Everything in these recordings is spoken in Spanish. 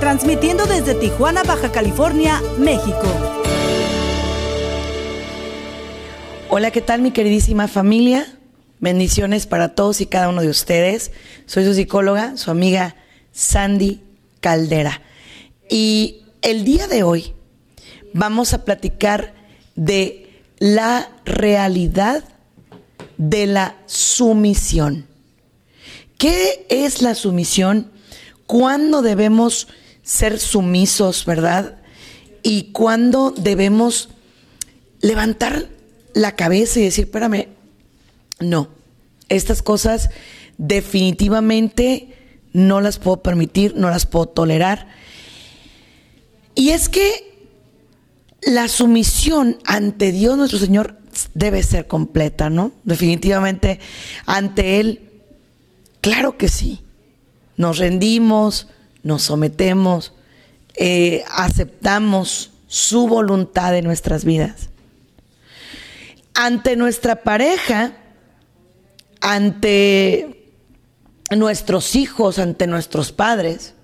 transmitiendo desde Tijuana, Baja California, México. Hola, ¿qué tal mi queridísima familia? Bendiciones para todos y cada uno de ustedes. Soy su psicóloga, su amiga Sandy Caldera. Y el día de hoy vamos a platicar de la realidad de la sumisión. ¿Qué es la sumisión? ¿Cuándo debemos ser sumisos, verdad? Y cuándo debemos levantar la cabeza y decir, espérame, no, estas cosas definitivamente no las puedo permitir, no las puedo tolerar. Y es que la sumisión ante Dios nuestro Señor debe ser completa, ¿no? Definitivamente ante Él, claro que sí. Nos rendimos, nos sometemos, eh, aceptamos su voluntad en nuestras vidas. Ante nuestra pareja, ante nuestros hijos, ante nuestros padres,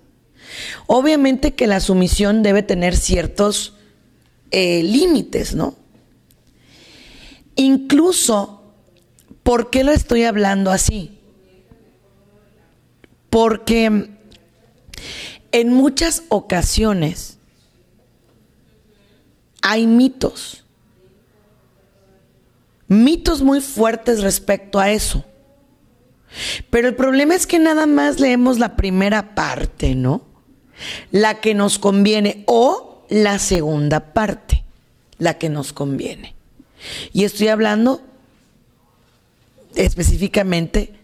obviamente que la sumisión debe tener ciertos eh, límites, ¿no? Incluso, ¿por qué lo estoy hablando así? Porque en muchas ocasiones hay mitos, mitos muy fuertes respecto a eso. Pero el problema es que nada más leemos la primera parte, ¿no? La que nos conviene o la segunda parte, la que nos conviene. Y estoy hablando específicamente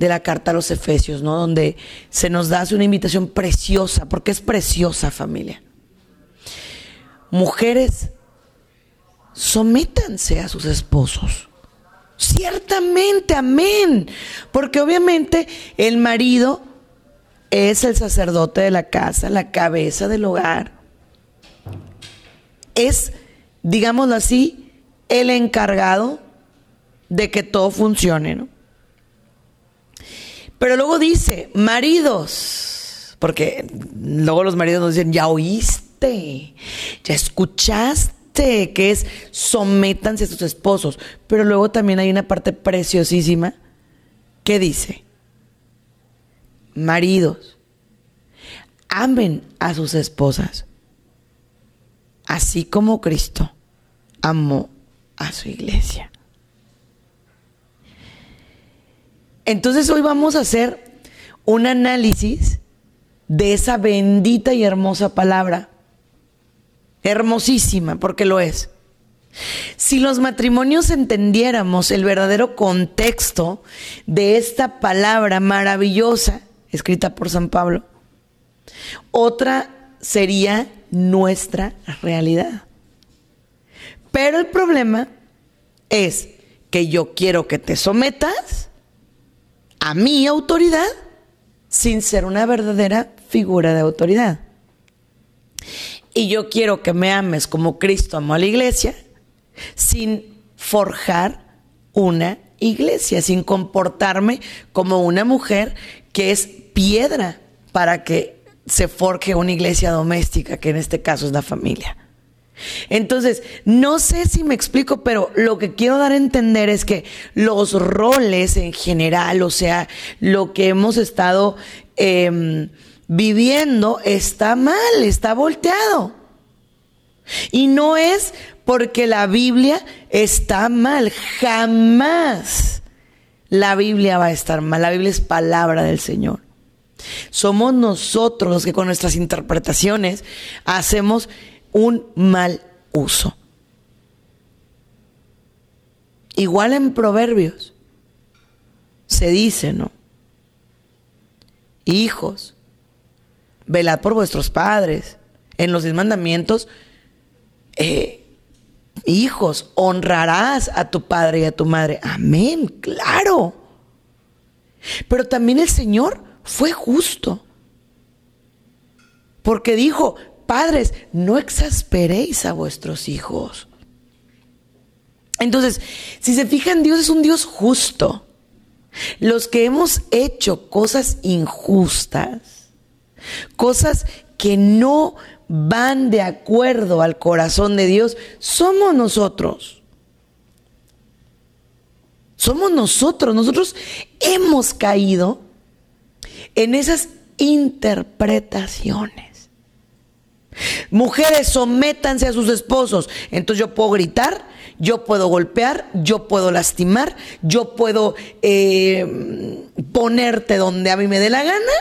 de la carta a los Efesios, ¿no? Donde se nos da una invitación preciosa, porque es preciosa familia. Mujeres, sométanse a sus esposos. Ciertamente, amén. Porque obviamente el marido es el sacerdote de la casa, la cabeza del hogar. Es, digámoslo así, el encargado de que todo funcione, ¿no? Pero luego dice, maridos, porque luego los maridos nos dicen, ya oíste, ya escuchaste, que es sométanse a sus esposos. Pero luego también hay una parte preciosísima que dice, maridos, amen a sus esposas, así como Cristo amó a su iglesia. Entonces hoy vamos a hacer un análisis de esa bendita y hermosa palabra. Hermosísima, porque lo es. Si los matrimonios entendiéramos el verdadero contexto de esta palabra maravillosa escrita por San Pablo, otra sería nuestra realidad. Pero el problema es que yo quiero que te sometas a mi autoridad sin ser una verdadera figura de autoridad. Y yo quiero que me ames como Cristo amó a la iglesia sin forjar una iglesia, sin comportarme como una mujer que es piedra para que se forje una iglesia doméstica, que en este caso es la familia. Entonces, no sé si me explico, pero lo que quiero dar a entender es que los roles en general, o sea, lo que hemos estado em, viviendo está mal, está volteado. Y no es porque la Biblia está mal, jamás la Biblia va a estar mal, la Biblia es palabra del Señor. Somos nosotros los que con nuestras interpretaciones hacemos un mal uso. Igual en Proverbios se dice, ¿no? Hijos, velad por vuestros padres En los diez mandamientos, eh, hijos, honrarás a tu padre y a tu madre. Amén, claro. Pero también el Señor fue justo. Porque dijo, padres, no exasperéis a vuestros hijos. Entonces, si se fijan, Dios es un Dios justo. Los que hemos hecho cosas injustas, cosas que no van de acuerdo al corazón de Dios, somos nosotros. Somos nosotros. Nosotros hemos caído en esas interpretaciones. Mujeres, sométanse a sus esposos. Entonces yo puedo gritar, yo puedo golpear, yo puedo lastimar, yo puedo eh, ponerte donde a mí me dé la gana,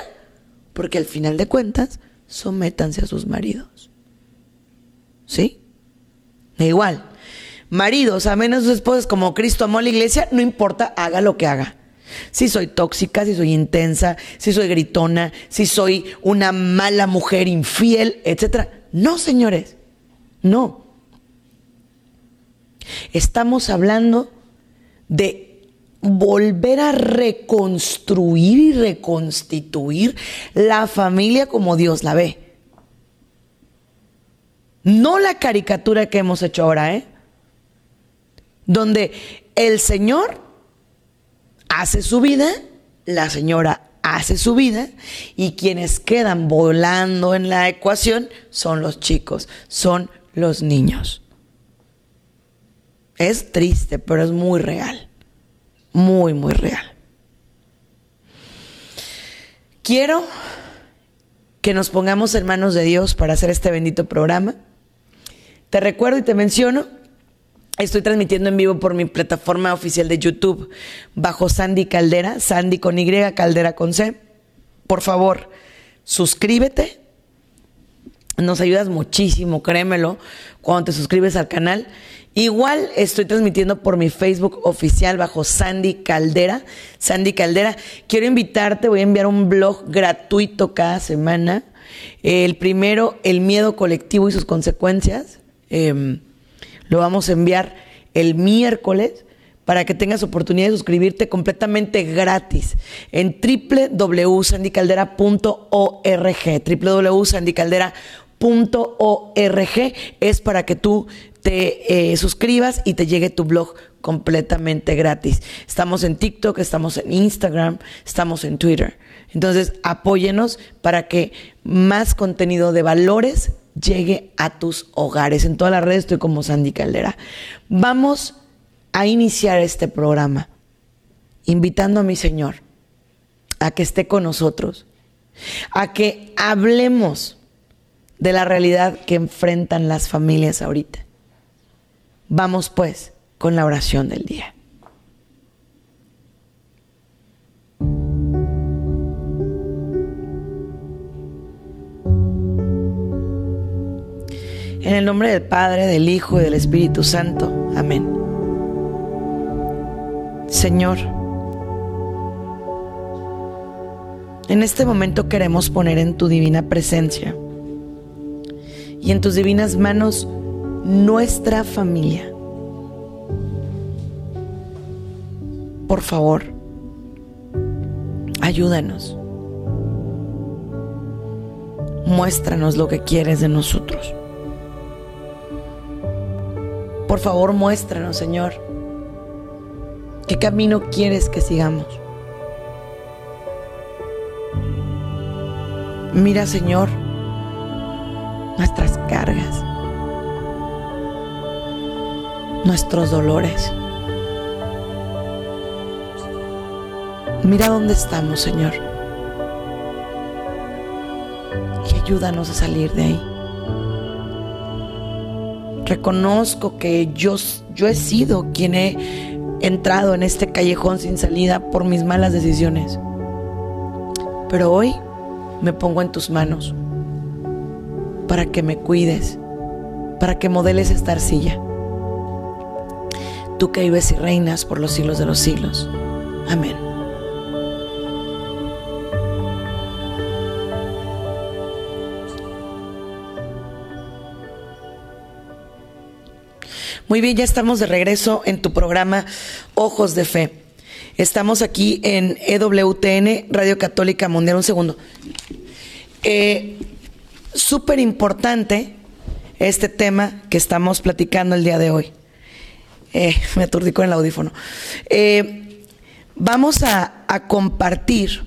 porque al final de cuentas, sométanse a sus maridos. ¿Sí? Da igual. Maridos, amen a sus esposas como Cristo amó a la iglesia, no importa, haga lo que haga. Si soy tóxica, si soy intensa, si soy gritona, si soy una mala mujer infiel, etc. No, señores, no. Estamos hablando de volver a reconstruir y reconstituir la familia como Dios la ve. No la caricatura que hemos hecho ahora, ¿eh? Donde el Señor hace su vida, la señora hace su vida y quienes quedan volando en la ecuación son los chicos, son los niños. Es triste, pero es muy real. Muy, muy real. Quiero que nos pongamos en manos de Dios para hacer este bendito programa. Te recuerdo y te menciono, estoy transmitiendo en vivo por mi plataforma oficial de YouTube bajo Sandy Caldera, Sandy con Y, Caldera con C. Por favor, suscríbete. Nos ayudas muchísimo, créemelo, cuando te suscribes al canal. Igual estoy transmitiendo por mi Facebook oficial bajo Sandy Caldera. Sandy Caldera, quiero invitarte, voy a enviar un blog gratuito cada semana. El primero, el miedo colectivo y sus consecuencias. Em, lo vamos a enviar el miércoles para que tengas oportunidad de suscribirte completamente gratis en www.sandycaldera.org. www.sandycaldera.org es para que tú te eh, suscribas y te llegue tu blog completamente gratis. Estamos en TikTok, estamos en Instagram, estamos en Twitter. Entonces, apóyenos para que más contenido de valores llegue a tus hogares. En todas las redes estoy como Sandy Caldera. Vamos a iniciar este programa invitando a mi Señor a que esté con nosotros, a que hablemos de la realidad que enfrentan las familias ahorita. Vamos pues con la oración del día. En el nombre del Padre, del Hijo y del Espíritu Santo. Amén. Señor, en este momento queremos poner en tu divina presencia y en tus divinas manos nuestra familia. Por favor, ayúdanos. Muéstranos lo que quieres de nosotros. Por favor, muéstranos, Señor, qué camino quieres que sigamos. Mira, Señor, nuestras cargas nuestros dolores. Mira dónde estamos, Señor. Y ayúdanos a salir de ahí. Reconozco que yo, yo he sido quien he entrado en este callejón sin salida por mis malas decisiones. Pero hoy me pongo en tus manos para que me cuides, para que modeles esta arcilla tú que vives y reinas por los siglos de los siglos. Amén. Muy bien, ya estamos de regreso en tu programa Ojos de Fe. Estamos aquí en EWTN, Radio Católica Mundial. Un segundo. Eh, Súper importante este tema que estamos platicando el día de hoy. Eh, me aturdí con el audífono. Eh, vamos a, a compartir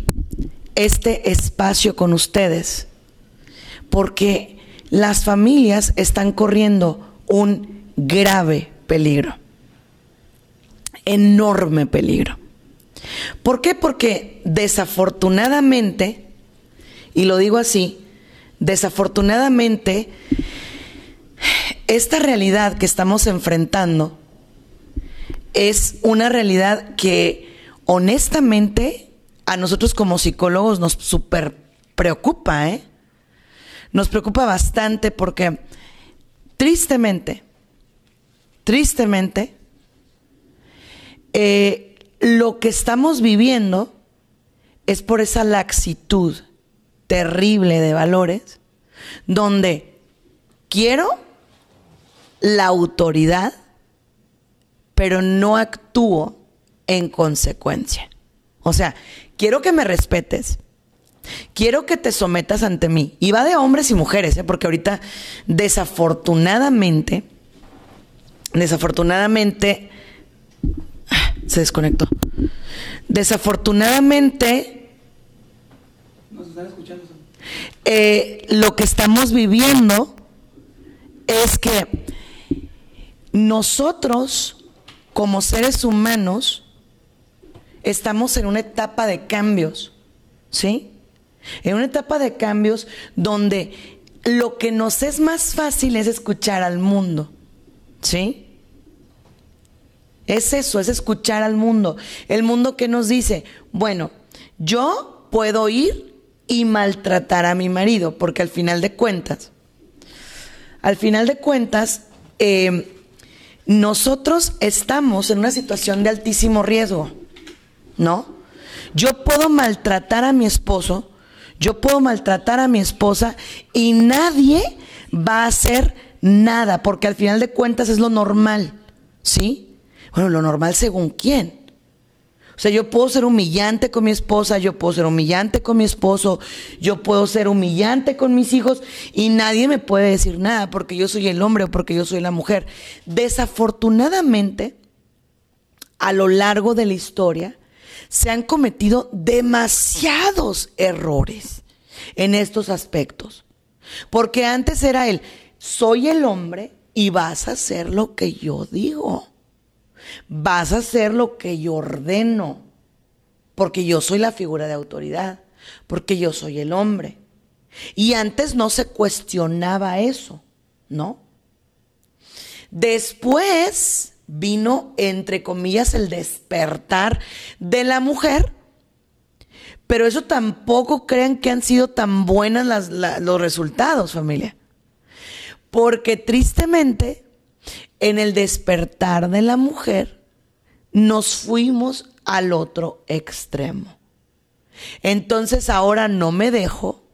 este espacio con ustedes porque las familias están corriendo un grave peligro, enorme peligro. ¿Por qué? Porque desafortunadamente, y lo digo así, desafortunadamente, esta realidad que estamos enfrentando es una realidad que honestamente a nosotros como psicólogos nos super preocupa, ¿eh? Nos preocupa bastante porque tristemente, tristemente, eh, lo que estamos viviendo es por esa laxitud terrible de valores, donde quiero la autoridad, pero no actúo en consecuencia. O sea, quiero que me respetes, quiero que te sometas ante mí. Y va de hombres y mujeres, ¿eh? porque ahorita desafortunadamente, desafortunadamente, se desconectó. Desafortunadamente. Eh, lo que estamos viviendo es que nosotros, como seres humanos, estamos en una etapa de cambios, ¿sí? En una etapa de cambios donde lo que nos es más fácil es escuchar al mundo, ¿sí? Es eso, es escuchar al mundo. El mundo que nos dice, bueno, yo puedo ir y maltratar a mi marido, porque al final de cuentas, al final de cuentas, eh, nosotros estamos en una situación de altísimo riesgo, ¿no? Yo puedo maltratar a mi esposo, yo puedo maltratar a mi esposa y nadie va a hacer nada, porque al final de cuentas es lo normal, ¿sí? Bueno, lo normal según quién. O sea, yo puedo ser humillante con mi esposa, yo puedo ser humillante con mi esposo, yo puedo ser humillante con mis hijos y nadie me puede decir nada porque yo soy el hombre o porque yo soy la mujer. Desafortunadamente, a lo largo de la historia, se han cometido demasiados errores en estos aspectos. Porque antes era el, soy el hombre y vas a hacer lo que yo digo. Vas a hacer lo que yo ordeno, porque yo soy la figura de autoridad, porque yo soy el hombre. Y antes no se cuestionaba eso, ¿no? Después vino, entre comillas, el despertar de la mujer, pero eso tampoco crean que han sido tan buenos los resultados, familia. Porque tristemente en el despertar de la mujer, nos fuimos al otro extremo. Entonces ahora no me dejo,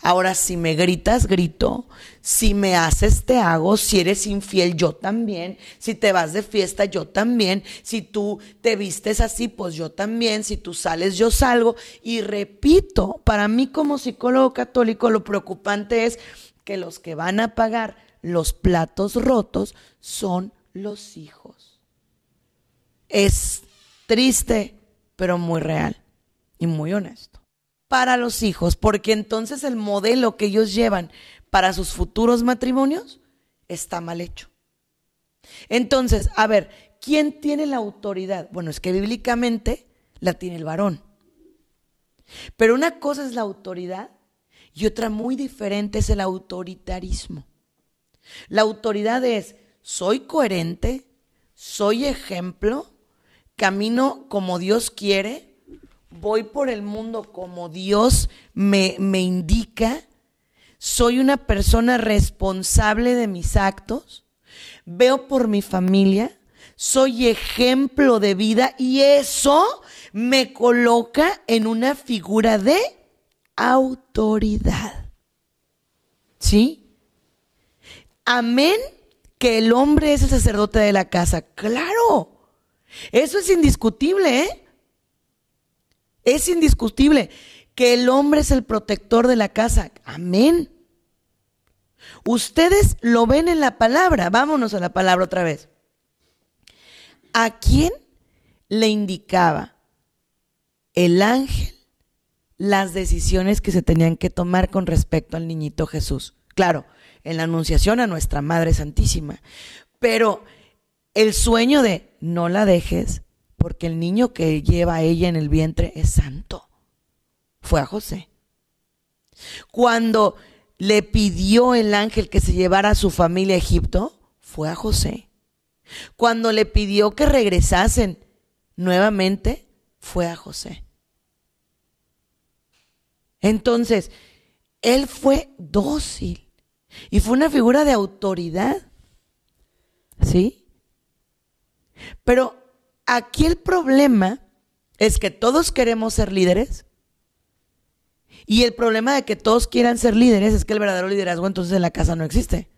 ahora si me gritas, grito, si me haces, te hago, si eres infiel, yo también, si te vas de fiesta, yo también, si tú te vistes así, pues yo también, si tú sales, yo salgo. Y repito, para mí como psicólogo católico, lo preocupante es que los que van a pagar los platos rotos son los hijos. Es triste, pero muy real y muy honesto. Para los hijos, porque entonces el modelo que ellos llevan para sus futuros matrimonios está mal hecho. Entonces, a ver, ¿quién tiene la autoridad? Bueno, es que bíblicamente la tiene el varón. Pero una cosa es la autoridad y otra muy diferente es el autoritarismo. La autoridad es, soy coherente, soy ejemplo, camino como Dios quiere, voy por el mundo como Dios me, me indica, soy una persona responsable de mis actos, veo por mi familia, soy ejemplo de vida y eso me coloca en una figura de autoridad. ¿Sí? Amén que el hombre es el sacerdote de la casa. Claro, eso es indiscutible, ¿eh? Es indiscutible que el hombre es el protector de la casa. Amén. Ustedes lo ven en la palabra. Vámonos a la palabra otra vez. ¿A quién le indicaba el ángel las decisiones que se tenían que tomar con respecto al niñito Jesús? Claro, en la anunciación a nuestra Madre Santísima. Pero el sueño de no la dejes porque el niño que lleva ella en el vientre es santo. Fue a José. Cuando le pidió el ángel que se llevara a su familia a Egipto, fue a José. Cuando le pidió que regresasen nuevamente, fue a José. Entonces, él fue dócil y fue una figura de autoridad. ¿Sí? Pero aquí el problema es que todos queremos ser líderes. Y el problema de que todos quieran ser líderes es que el verdadero liderazgo entonces en la casa no existe.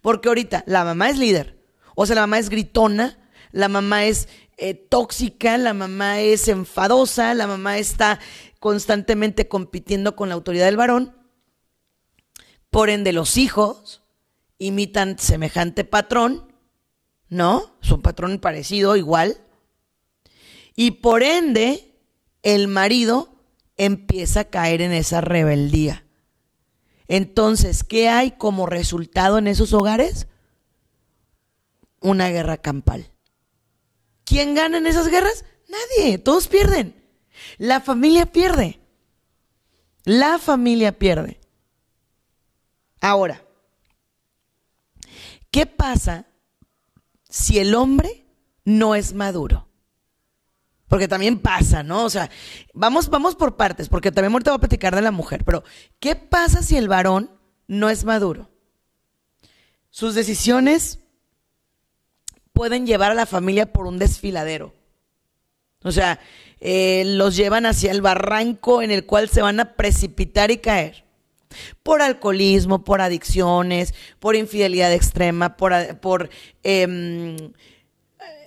Porque ahorita la mamá es líder. O sea, la mamá es gritona, la mamá es eh, tóxica, la mamá es enfadosa, la mamá está constantemente compitiendo con la autoridad del varón. Por ende, los hijos imitan semejante patrón, ¿no? Es un patrón parecido, igual. Y por ende, el marido empieza a caer en esa rebeldía. Entonces, ¿qué hay como resultado en esos hogares? Una guerra campal. ¿Quién gana en esas guerras? Nadie, todos pierden. La familia pierde. La familia pierde. Ahora, ¿qué pasa si el hombre no es maduro? Porque también pasa, ¿no? O sea, vamos, vamos por partes, porque también ahorita voy a platicar de la mujer, pero ¿qué pasa si el varón no es maduro? Sus decisiones pueden llevar a la familia por un desfiladero. O sea, eh, los llevan hacia el barranco en el cual se van a precipitar y caer por alcoholismo, por adicciones, por infidelidad extrema, por, em,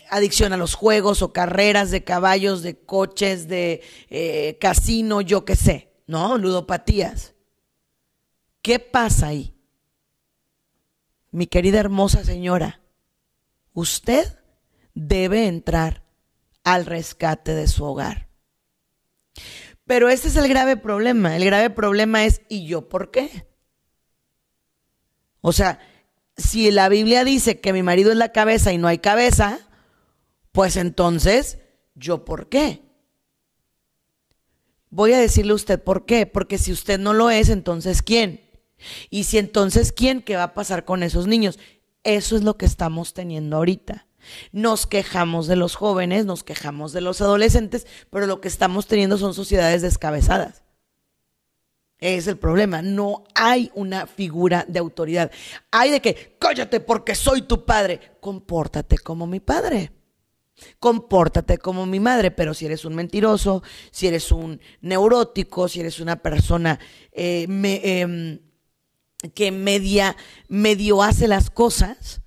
adicción a los juegos o carreras de caballos, de coches, de eh, casino, yo qué sé, ¿no? Ludopatías. ¿Qué pasa ahí? Mi querida hermosa señora, usted debe entrar al rescate de su hogar. Pero ese es el grave problema. El grave problema es, ¿y yo por qué? O sea, si la Biblia dice que mi marido es la cabeza y no hay cabeza, pues entonces, ¿yo por qué? Voy a decirle a usted por qué. Porque si usted no lo es, entonces ¿quién? Y si entonces ¿quién? ¿Qué va a pasar con esos niños? Eso es lo que estamos teniendo ahorita. Nos quejamos de los jóvenes, nos quejamos de los adolescentes, pero lo que estamos teniendo son sociedades descabezadas. Es el problema. No hay una figura de autoridad. Hay de que, cállate porque soy tu padre. Compórtate como mi padre. Compórtate como mi madre, pero si eres un mentiroso, si eres un neurótico, si eres una persona eh, em, que media, medio hace las cosas,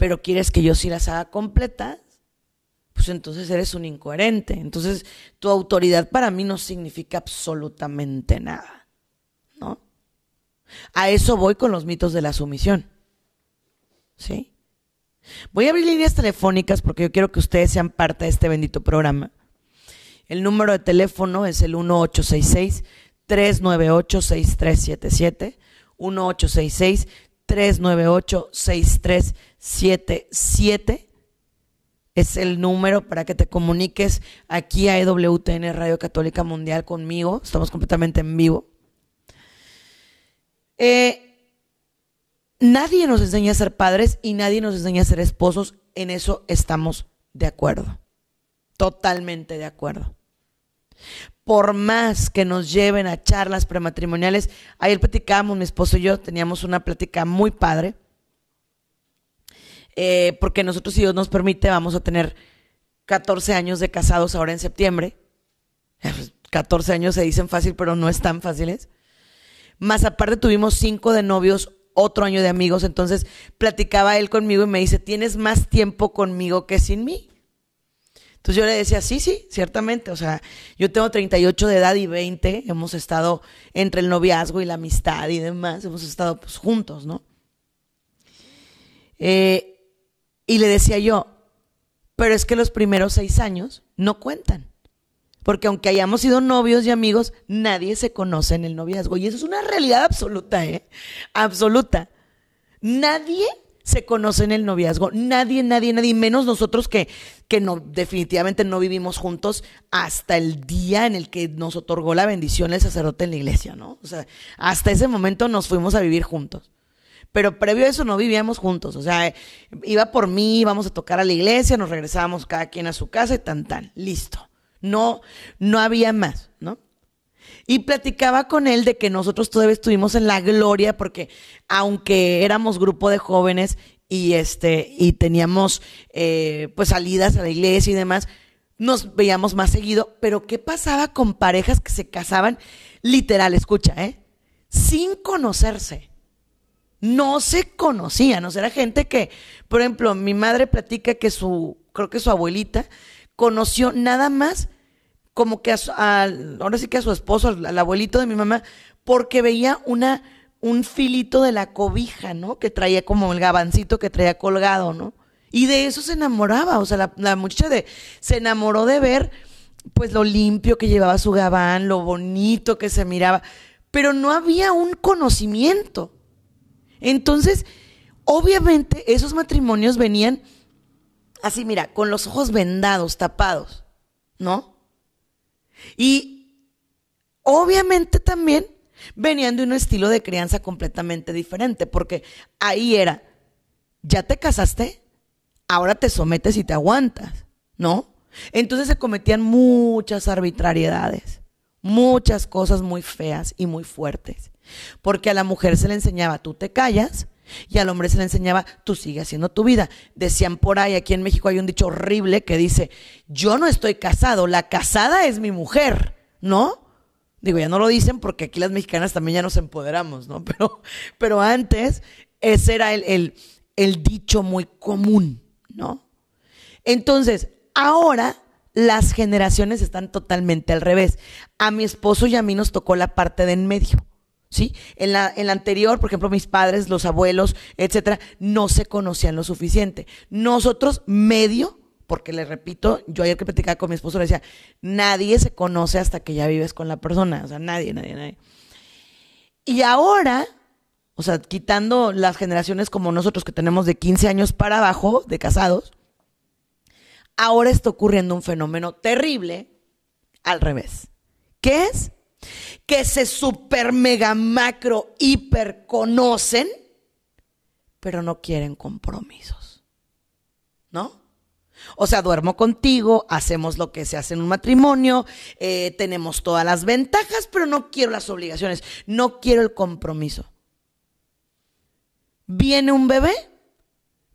pero quieres que yo sí las haga completas, pues entonces eres un incoherente. Entonces tu autoridad para mí no significa absolutamente nada, ¿no? A eso voy con los mitos de la sumisión, ¿sí? Voy a abrir líneas telefónicas porque yo quiero que ustedes sean parte de este bendito programa. El número de teléfono es el 1866 398 6377 1866 398-6377. Es el número para que te comuniques aquí a EWTN Radio Católica Mundial conmigo. Estamos completamente en vivo. Eh, nadie nos enseña a ser padres y nadie nos enseña a ser esposos. En eso estamos de acuerdo. Totalmente de acuerdo por más que nos lleven a charlas prematrimoniales, ayer platicábamos, mi esposo y yo teníamos una plática muy padre, eh, porque nosotros, si Dios nos permite, vamos a tener 14 años de casados ahora en septiembre. 14 años se dicen fácil, pero no están fáciles. Más aparte tuvimos cinco de novios otro año de amigos, entonces platicaba él conmigo y me dice, tienes más tiempo conmigo que sin mí. Entonces yo le decía, sí, sí, ciertamente, o sea, yo tengo 38 de edad y 20, hemos estado entre el noviazgo y la amistad y demás, hemos estado pues, juntos, ¿no? Eh, y le decía yo, pero es que los primeros seis años no cuentan. Porque aunque hayamos sido novios y amigos, nadie se conoce en el noviazgo. Y eso es una realidad absoluta, ¿eh? Absoluta. Nadie se conoce en el noviazgo. Nadie, nadie, nadie, menos nosotros que, que no, definitivamente no vivimos juntos hasta el día en el que nos otorgó la bendición el sacerdote en la iglesia, ¿no? O sea, hasta ese momento nos fuimos a vivir juntos. Pero previo a eso no vivíamos juntos. O sea, iba por mí, íbamos a tocar a la iglesia, nos regresábamos cada quien a su casa y tan, tan. Listo. No, no había más, ¿no? Y platicaba con él de que nosotros todavía estuvimos en la gloria porque aunque éramos grupo de jóvenes y este y teníamos eh, pues salidas a la iglesia y demás, nos veíamos más seguido. Pero ¿qué pasaba con parejas que se casaban literal, escucha, eh? Sin conocerse. No se conocían, o sea, era gente que, por ejemplo, mi madre platica que su, creo que su abuelita, conoció nada más como que a, ahora sí que a su esposo, al, abuelito de mi mamá, porque veía una, un filito de la cobija, ¿no? Que traía como el gabancito que traía colgado, ¿no? Y de eso se enamoraba, o sea, la, la muchacha de, se enamoró de ver, pues, lo limpio que llevaba su gabán, lo bonito que se miraba, pero no había un conocimiento. Entonces, obviamente, esos matrimonios venían así, mira, con los ojos vendados, tapados, ¿no? Y obviamente también venían de un estilo de crianza completamente diferente, porque ahí era, ya te casaste, ahora te sometes y te aguantas, ¿no? Entonces se cometían muchas arbitrariedades, muchas cosas muy feas y muy fuertes, porque a la mujer se le enseñaba, tú te callas, y al hombre se le enseñaba, tú sigue haciendo tu vida. Decían por ahí, aquí en México hay un dicho horrible que dice, yo no estoy casado, la casada es mi mujer, ¿no? Digo, ya no lo dicen porque aquí las mexicanas también ya nos empoderamos, ¿no? Pero, pero antes ese era el, el, el dicho muy común, ¿no? Entonces, ahora las generaciones están totalmente al revés. A mi esposo y a mí nos tocó la parte de en medio. ¿Sí? En la, en la anterior, por ejemplo, mis padres, los abuelos, etcétera, no se conocían lo suficiente. Nosotros, medio, porque le repito, yo ayer que platicaba con mi esposo le decía, nadie se conoce hasta que ya vives con la persona, o sea, nadie, nadie, nadie. Y ahora, o sea, quitando las generaciones como nosotros que tenemos de 15 años para abajo, de casados, ahora está ocurriendo un fenómeno terrible al revés. ¿Qué es? Que se super mega macro hiper conocen, pero no quieren compromisos. ¿No? O sea, duermo contigo, hacemos lo que se hace en un matrimonio, eh, tenemos todas las ventajas, pero no quiero las obligaciones, no quiero el compromiso. Viene un bebé,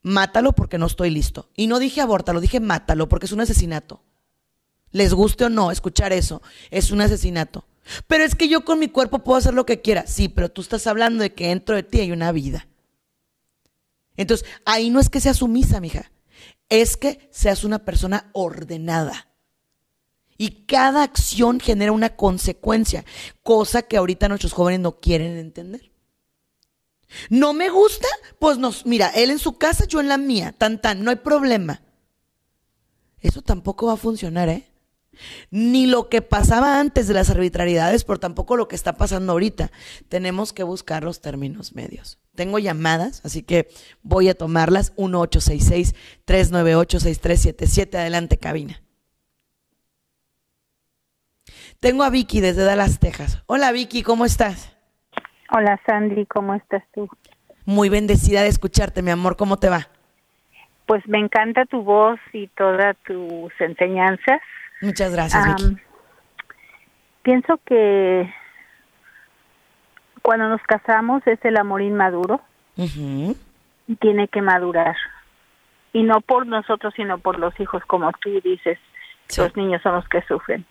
mátalo porque no estoy listo. Y no dije abórtalo, dije mátalo porque es un asesinato. Les guste o no escuchar eso, es un asesinato. Pero es que yo con mi cuerpo puedo hacer lo que quiera. Sí, pero tú estás hablando de que dentro de ti hay una vida. Entonces, ahí no es que seas sumisa, mija. Es que seas una persona ordenada. Y cada acción genera una consecuencia, cosa que ahorita nuestros jóvenes no quieren entender. ¿No me gusta? Pues nos, mira, él en su casa, yo en la mía, tan tan, no hay problema. Eso tampoco va a funcionar, ¿eh? Ni lo que pasaba antes de las arbitrariedades, pero tampoco lo que está pasando ahorita. Tenemos que buscar los términos medios. Tengo llamadas, así que voy a tomarlas. 1866-398-6377. Adelante, cabina. Tengo a Vicky desde Dallas, Texas. Hola, Vicky, ¿cómo estás? Hola, Sandy, ¿cómo estás tú? Muy bendecida de escucharte, mi amor. ¿Cómo te va? Pues me encanta tu voz y todas tus enseñanzas. Muchas gracias, Vicky. Pienso que cuando nos casamos es el amor inmaduro y tiene que madurar. Y no por nosotros, sino por los hijos, como tú dices, los niños son los que sufren.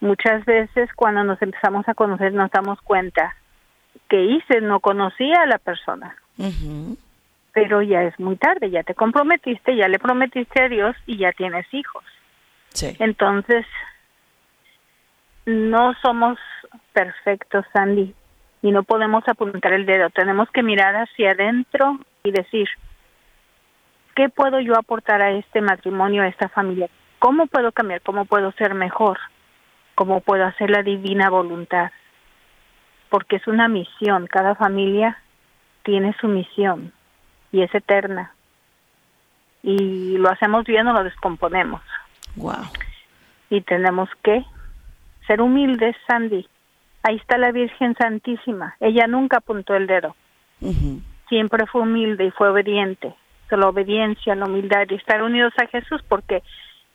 Muchas veces cuando nos empezamos a conocer nos damos cuenta que hice, no conocía a la persona. Pero ya es muy tarde, ya te comprometiste, ya le prometiste a Dios y ya tienes hijos. Entonces, no somos perfectos, Sandy, y no podemos apuntar el dedo. Tenemos que mirar hacia adentro y decir, ¿qué puedo yo aportar a este matrimonio, a esta familia? ¿Cómo puedo cambiar? ¿Cómo puedo ser mejor? ¿Cómo puedo hacer la divina voluntad? Porque es una misión, cada familia tiene su misión y es eterna. Y lo hacemos bien o lo descomponemos. Wow. Y tenemos que ser humildes, Sandy. Ahí está la Virgen Santísima. Ella nunca apuntó el dedo. Siempre fue humilde y fue obediente. la obediencia, la humildad y estar unidos a Jesús porque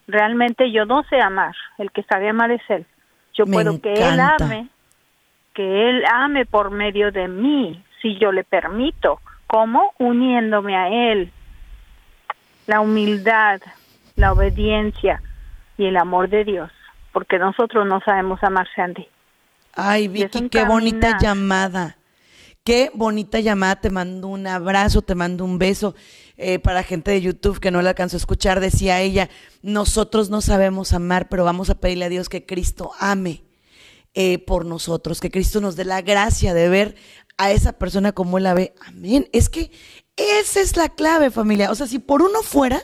realmente yo no sé amar. El que sabe amar es Él. Yo puedo que Él ame, que Él ame por medio de mí, si yo le permito. ¿Cómo? Uniéndome a Él. La humildad, la obediencia y el amor de Dios porque nosotros no sabemos amar, Sandy. Ay, Vicky, qué bonita llamada. Qué bonita llamada, te mando un abrazo, te mando un beso. Eh, para gente de YouTube que no la alcanzó a escuchar, decía ella, nosotros no sabemos amar, pero vamos a pedirle a Dios que Cristo ame eh, por nosotros, que Cristo nos dé la gracia de ver a esa persona como Él la ve. Amén. Es que esa es la clave, familia. O sea, si por uno fuera,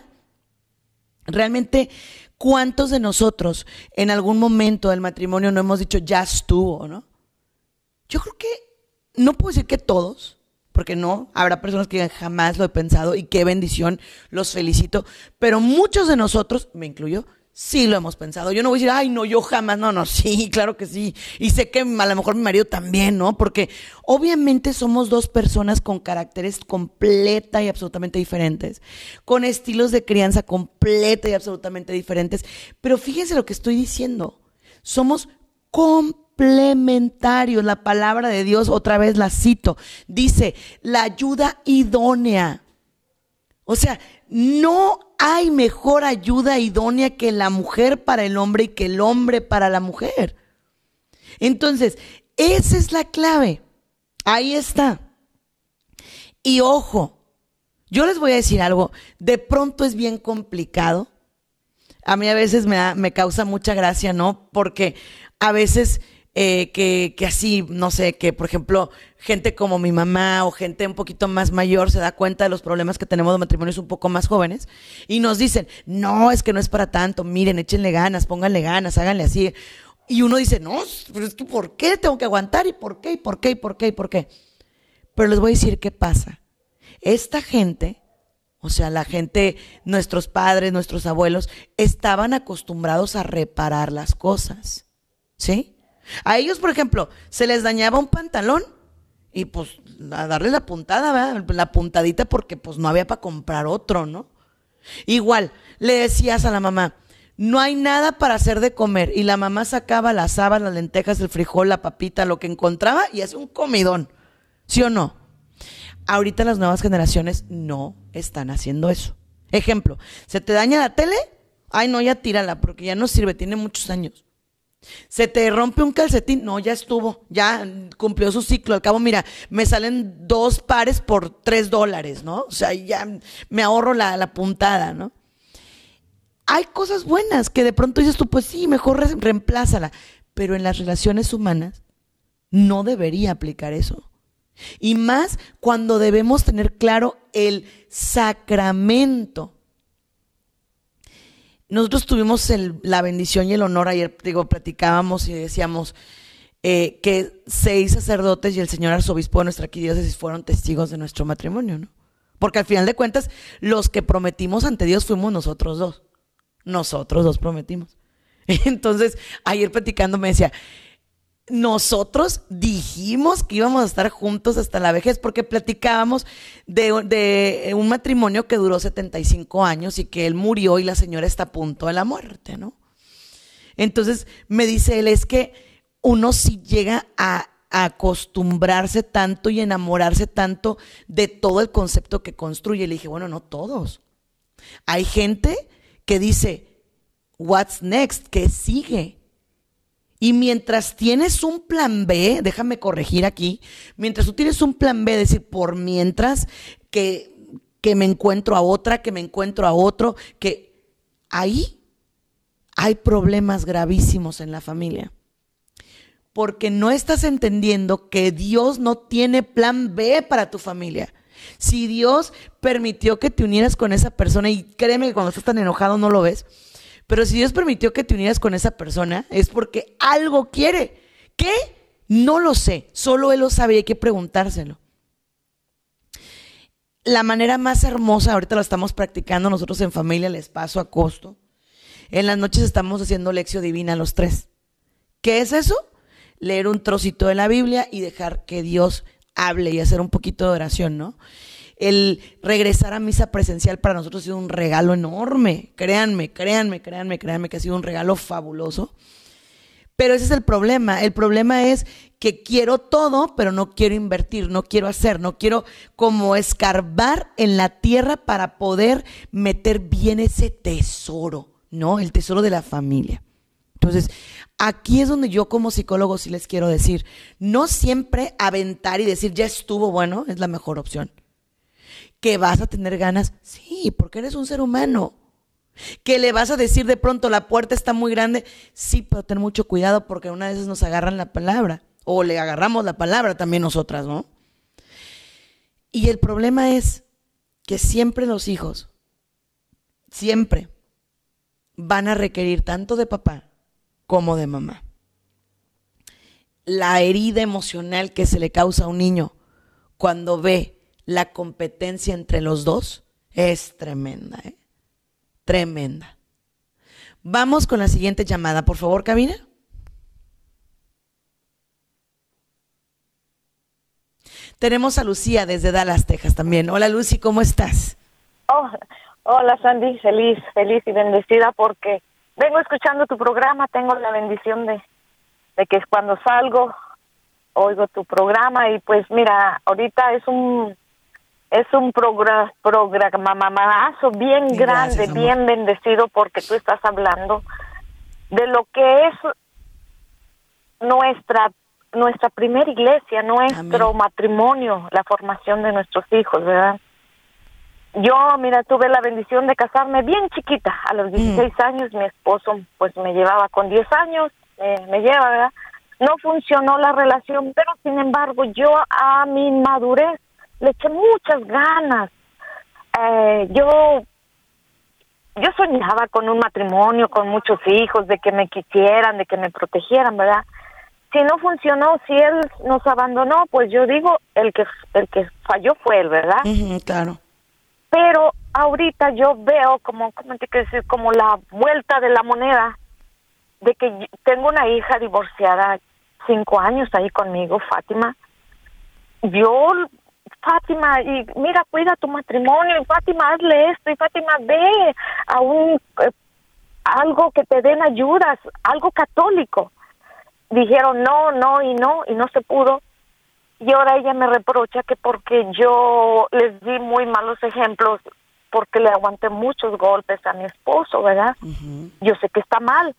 realmente ¿Cuántos de nosotros en algún momento del matrimonio no hemos dicho ya estuvo, no? Yo creo que no puedo decir que todos, porque no, habrá personas que jamás lo he pensado y qué bendición, los felicito, pero muchos de nosotros, me incluyo, Sí lo hemos pensado. Yo no voy a decir, ay, no, yo jamás, no, no, sí, claro que sí. Y sé que a lo mejor mi marido también, ¿no? Porque obviamente somos dos personas con caracteres completa y absolutamente diferentes, con estilos de crianza completa y absolutamente diferentes. Pero fíjense lo que estoy diciendo. Somos complementarios. La palabra de Dios, otra vez la cito, dice, la ayuda idónea. O sea, no hay mejor ayuda idónea que la mujer para el hombre y que el hombre para la mujer. Entonces, esa es la clave. Ahí está. Y ojo, yo les voy a decir algo, de pronto es bien complicado. A mí a veces me, me causa mucha gracia, ¿no? Porque a veces eh, que, que, así, no sé, que por ejemplo, gente como mi mamá o gente un poquito más mayor se da cuenta de los problemas que tenemos de matrimonios un poco más jóvenes y nos dicen, no, es que no es para tanto, miren, échenle ganas, pónganle ganas, háganle así. Y uno dice, no, pero es que ¿por qué tengo que aguantar? ¿Y por qué? ¿Y por qué? ¿Y por qué? ¿Y por qué? Pero les voy a decir qué pasa. Esta gente, o sea, la gente, nuestros padres, nuestros abuelos, estaban acostumbrados a reparar las cosas. ¿Sí? A ellos, por ejemplo, se les dañaba un pantalón y pues a darle la puntada, ¿verdad? La puntadita porque pues no había para comprar otro, ¿no? Igual, le decías a la mamá, no hay nada para hacer de comer. Y la mamá sacaba las habas, las lentejas, el frijol, la papita, lo que encontraba y hacía un comidón. ¿Sí o no? Ahorita las nuevas generaciones no están haciendo eso. Ejemplo, ¿se te daña la tele? Ay, no, ya tírala porque ya no sirve, tiene muchos años. Se te rompe un calcetín, no, ya estuvo, ya cumplió su ciclo. Al cabo, mira, me salen dos pares por tres dólares, ¿no? O sea, ya me ahorro la, la puntada, ¿no? Hay cosas buenas que de pronto dices tú, pues sí, mejor reemplázala. Pero en las relaciones humanas no debería aplicar eso. Y más cuando debemos tener claro el sacramento nosotros tuvimos la bendición y el honor, ayer digo, platicábamos y decíamos eh, que seis sacerdotes y el señor arzobispo de nuestra arquidiócesis fueron testigos de nuestro matrimonio, ¿no? Porque al final de cuentas, los que prometimos ante Dios fuimos nosotros dos. Nosotros dos prometimos. Entonces, ayer platicando me decía, nosotros dijimos que íbamos a estar juntos hasta la vejez porque platicábamos de, un matrimonio que duró 75 años y que él murió y la señora está a punto de la muerte, ¿no? Entonces me dice él, es que uno si llega a, a acostumbrarse tanto y enamorarse tanto de todo el concepto que construye. Le dije, bueno, no todos. Hay gente que dice, what's next? ¿Qué sigue? Y mientras tienes un plan B, déjame corregir aquí, mientras tú tienes un plan B, es decir, por mientras que, que me encuentro a otra, que me encuentro a otro, que ahí hay problemas gravísimos en la familia. Porque no estás entendiendo que Dios no tiene plan B para tu familia. Si Dios permitió que te unieras con esa persona, y créeme que cuando estás tan enojado no lo ves, pero si Dios permitió que te unieras con esa persona, es porque algo quiere. ¿Qué? No lo sé, solo Él lo sabe y hay que preguntárselo. La manera más hermosa, ahorita lo estamos practicando nosotros en familia, les paso a costo. En las noches estamos haciendo lección divina los tres. ¿Qué es eso? Leer un trocito de la Biblia y dejar que Dios hable y hacer un poquito de oración, ¿no? El regresar a misa presencial para nosotros ha sido un regalo enorme. Créanme, créanme, créanme, créanme que ha sido un regalo fabuloso. Pero ese es el problema. El problema es que quiero todo, pero no quiero invertir, no quiero hacer, no quiero como escarbar en la tierra para poder meter bien ese tesoro, ¿no? El tesoro de la familia. Entonces, aquí es donde yo como psicólogo sí les quiero decir, no siempre aventar y decir, ya estuvo bueno, es la mejor opción. Que vas a tener ganas, sí, porque eres un ser humano. Que le vas a decir de pronto, la puerta está muy grande, sí, pero ten mucho cuidado porque una vez nos agarran la palabra, o le agarramos la palabra también nosotras, ¿no? Y el problema es que siempre los hijos, siempre van a requerir tanto de papá como de mamá. La herida emocional que se le causa a un niño cuando ve la competencia entre los dos es tremenda, ¿eh? Tremenda. Vamos con la siguiente llamada, por favor, cabina. Tenemos a Lucía desde Dallas, Texas también. Hola Lucy, ¿cómo estás? Oh, hola Sandy, feliz, feliz y bendecida porque vengo escuchando tu programa, tengo la bendición de, de que cuando salgo oigo tu programa y pues mira, ahorita es un es un programa programazo bien grande, bien bendecido porque tú estás hablando de lo que es nuestra nuestra primera iglesia, nuestro matrimonio, la formación de nuestros hijos, ¿verdad? Yo, mira, tuve la bendición de casarme bien chiquita, a los 16 mm. años, mi esposo pues me llevaba con 10 años, me lleva, ¿verdad? No funcionó la relación, pero sin embargo yo a mi madurez le eché muchas ganas. Eh, yo yo soñaba con un matrimonio, con muchos hijos, de que me quisieran, de que me protegieran, ¿verdad? Si no funcionó, si él nos abandonó, pues yo digo, el que el que falló fue él, ¿verdad? claro pero ahorita yo veo como, ¿cómo te quiero decir? Como la vuelta de la moneda de que tengo una hija divorciada, cinco años ahí conmigo, Fátima. Yo, Fátima, y mira, cuida tu matrimonio, y Fátima, hazle esto, y Fátima, ve a un, eh, algo que te den ayudas, algo católico. Dijeron no, no y no, y no se pudo y ahora ella me reprocha que porque yo les di muy malos ejemplos porque le aguanté muchos golpes a mi esposo, ¿verdad? Yo sé que está mal.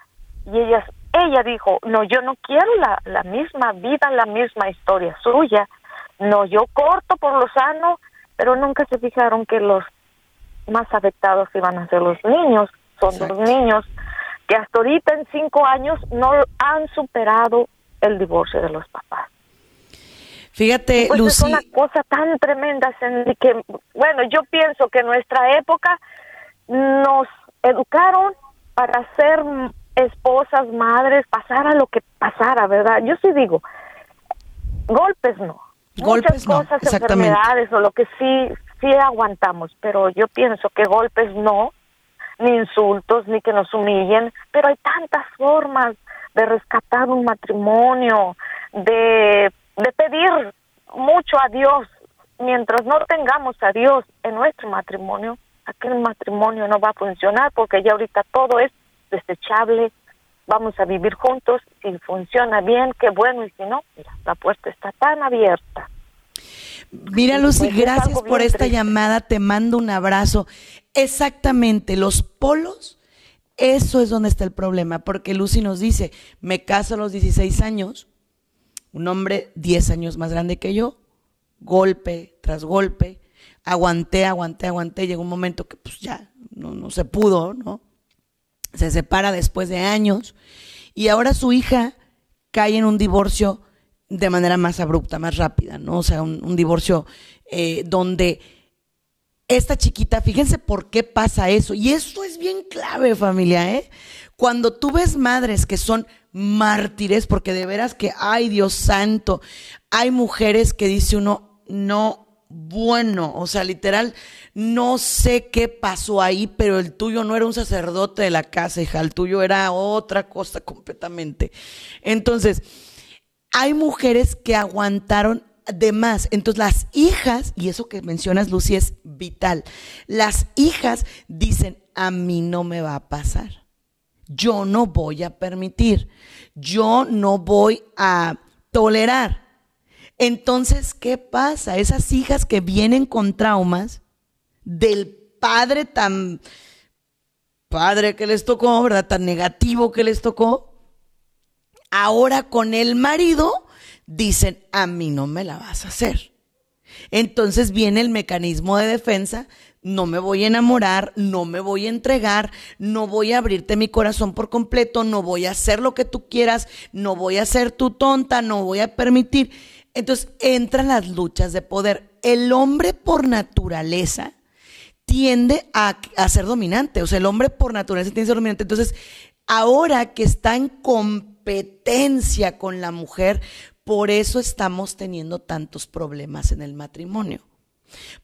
Y ella, ella dijo, no, yo no quiero la, la misma vida, la misma historia suya. No, yo corto por lo sano, pero nunca se fijaron que los más afectados iban a ser los niños. Son los niños que hasta ahorita en cinco años no han superado el divorcio de los papás. Fíjate, pues Lucy. Es una cosa tan tremenda, que, bueno, yo pienso que en nuestra época nos educaron para ser esposas, madres, pasara lo que pasara, ¿verdad? Yo sí digo, golpes no. Golpes Muchas cosas, enfermedades o lo que sí, sí aguantamos, pero yo pienso que golpes no, ni insultos, ni que nos humillen, pero hay tantas formas de rescatar un matrimonio, de de pedir mucho a Dios. Mientras no tengamos a Dios en nuestro matrimonio, aquel matrimonio no va a funcionar porque ya ahorita todo es desechable. Vamos a vivir juntos. Si funciona bien, qué bueno. Y si no, mira, la puerta está tan abierta. Mira, Lucy, pues gracias por esta llamada. Te mando un abrazo. Exactamente, los polos Eso es donde está el problema, porque Lucy nos dice, me caso a los 16 años, un hombre 10 años más grande que yo, golpe tras golpe, aguanté, aguanté, aguanté, llegó un momento que pues ya no, no se pudo, ¿no? Se separa después de años y ahora su hija cae en un divorcio de manera más abrupta, más rápida, ¿no? O sea, un, divorcio eh, donde esta chiquita, fíjense por qué pasa eso. Y esto es bien clave, familia, ¿eh? Cuando tú ves madres que son mártires, porque de veras que, ay Dios santo, hay mujeres que dice uno, no, bueno, o sea, literal, no sé qué pasó ahí, pero el tuyo no era un sacerdote de la casa, hija, el tuyo era otra cosa completamente. Entonces, hay mujeres que aguantaron de más. Entonces las hijas, y eso que mencionas Lucy es vital, las hijas dicen, a mí no me va a pasar. Yo no voy a permitir. Yo no voy a tolerar. Entonces, ¿qué pasa? Esas hijas que vienen con traumas del padre tan padre que les tocó, ¿verdad? Tan negativo que les tocó, ahora con el marido dicen, a mí no me la vas a hacer. Entonces viene el mecanismo de defensa, no me voy a enamorar, no me voy a entregar, no voy a abrirte mi corazón por completo, no voy a hacer lo que tú quieras, no voy a ser tu tonta, no voy a permitir. Entonces entran las luchas de poder. El hombre por naturaleza tiende a, ser dominante, o sea, el hombre por naturaleza tiende a ser dominante. Entonces, ahora que está en competencia con la mujer, por eso estamos teniendo tantos problemas en el matrimonio.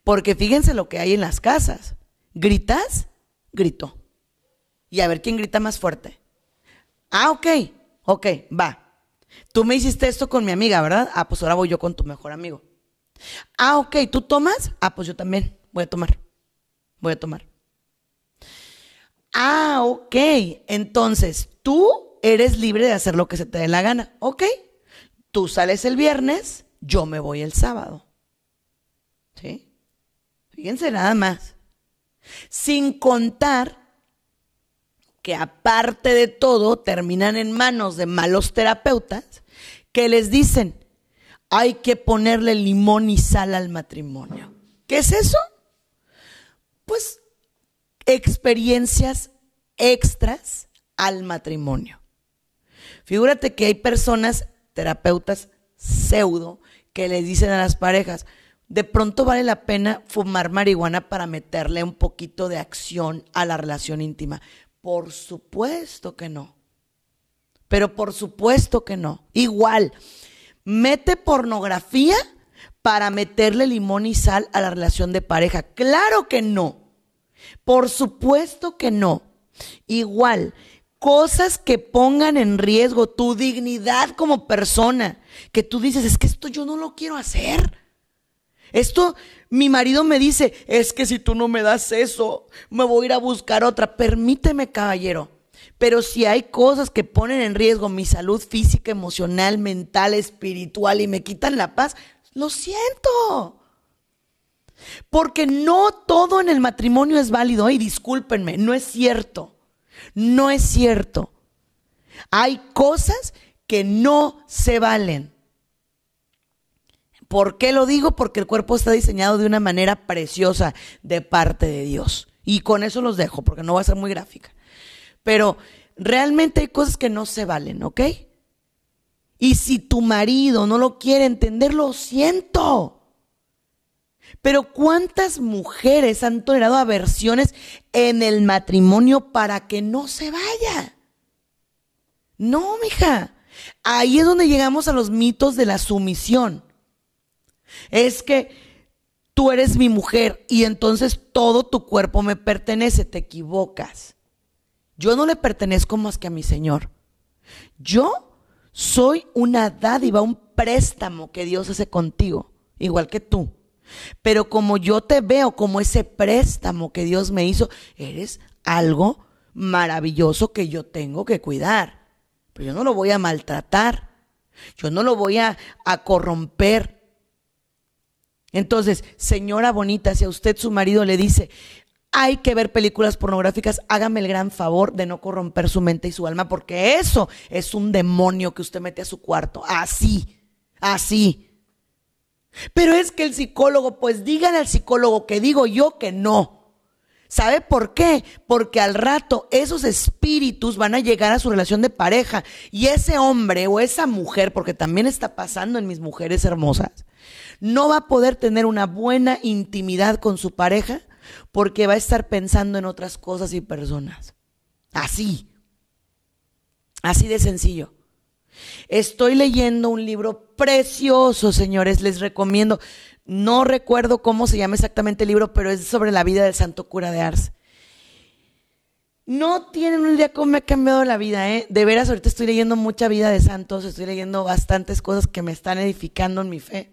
Porque fíjense lo que hay en las casas. ¿Gritas? Grito. Y a ver quién grita más fuerte. Ah, ok, ok, va. Tú me hiciste esto con mi amiga, ¿verdad? Ah, pues ahora voy yo con tu mejor amigo. Ah, ok, ¿tú tomas? Ah, pues yo también voy a tomar. Voy a tomar. Ah, ok. Entonces, tú eres libre de hacer lo que se te dé la gana. Ok, Tú sales el viernes, yo me voy el sábado. ¿Sí? Fíjense nada más. Sin contar que aparte de todo terminan en manos de malos terapeutas que les dicen, hay que ponerle limón y sal al matrimonio. ¿Qué es eso? Pues experiencias extras al matrimonio. Figúrate que hay personas terapeutas pseudo que le dicen a las parejas, de pronto vale la pena fumar marihuana para meterle un poquito de acción a la relación íntima. Por supuesto que no. Pero por supuesto que no. Igual, mete pornografía para meterle limón y sal a la relación de pareja. Claro que no. Por supuesto que no. Igual, cosas que pongan en riesgo tu dignidad como persona, que tú dices, es que esto yo no lo quiero hacer. Esto, mi marido me dice, es que si tú no me das eso, me voy a ir a buscar otra. Permíteme, caballero. Pero si hay cosas que ponen en riesgo mi salud física, emocional, mental, espiritual y me quitan la paz, lo siento. Porque no todo en el matrimonio es válido. Y discúlpenme, no es cierto. No es cierto. Hay cosas que no se valen. ¿Por qué lo digo? Porque el cuerpo está diseñado de una manera preciosa de parte de Dios. Y con eso los dejo, porque no va a ser muy gráfica. Pero realmente hay cosas que no se valen, ¿ok? Y si tu marido no lo quiere entender, lo siento. Pero ¿cuántas mujeres han tolerado aversiones en el matrimonio para que no se vaya? No, mija. Ahí es donde llegamos a los mitos de la sumisión. Es que tú eres mi mujer y entonces todo tu cuerpo me pertenece. Te equivocas. Yo no le pertenezco más que a mi Señor. Yo soy una dádiva, un préstamo que Dios hace contigo, igual que tú. Pero como yo te veo como ese préstamo que Dios me hizo, eres algo maravilloso que yo tengo que cuidar. Pero yo no lo voy a maltratar. Yo no lo voy a, corromper. Entonces, señora bonita, si a usted su marido le dice, hay que ver películas pornográficas, hágame el gran favor de no corromper su mente y su alma, porque eso es un demonio que usted mete a su cuarto. Así, así. Pero es que el psicólogo, pues díganle al psicólogo que digo yo que no. ¿Sabe por qué? Porque al rato esos espíritus van a llegar a su relación de pareja y ese hombre o esa mujer, porque también está pasando en mis mujeres hermosas, no va a poder tener una buena intimidad con su pareja porque va a estar pensando en otras cosas y personas. Así. Así de sencillo. Estoy leyendo un libro precioso, señores, les recomiendo. No recuerdo cómo se llama exactamente el libro, pero es sobre la vida del santo cura de Ars. No tienen una idea cómo me ha cambiado la vida, ¿eh? De veras, ahorita estoy leyendo mucha vida de santos, estoy leyendo bastantes cosas que me están edificando en mi fe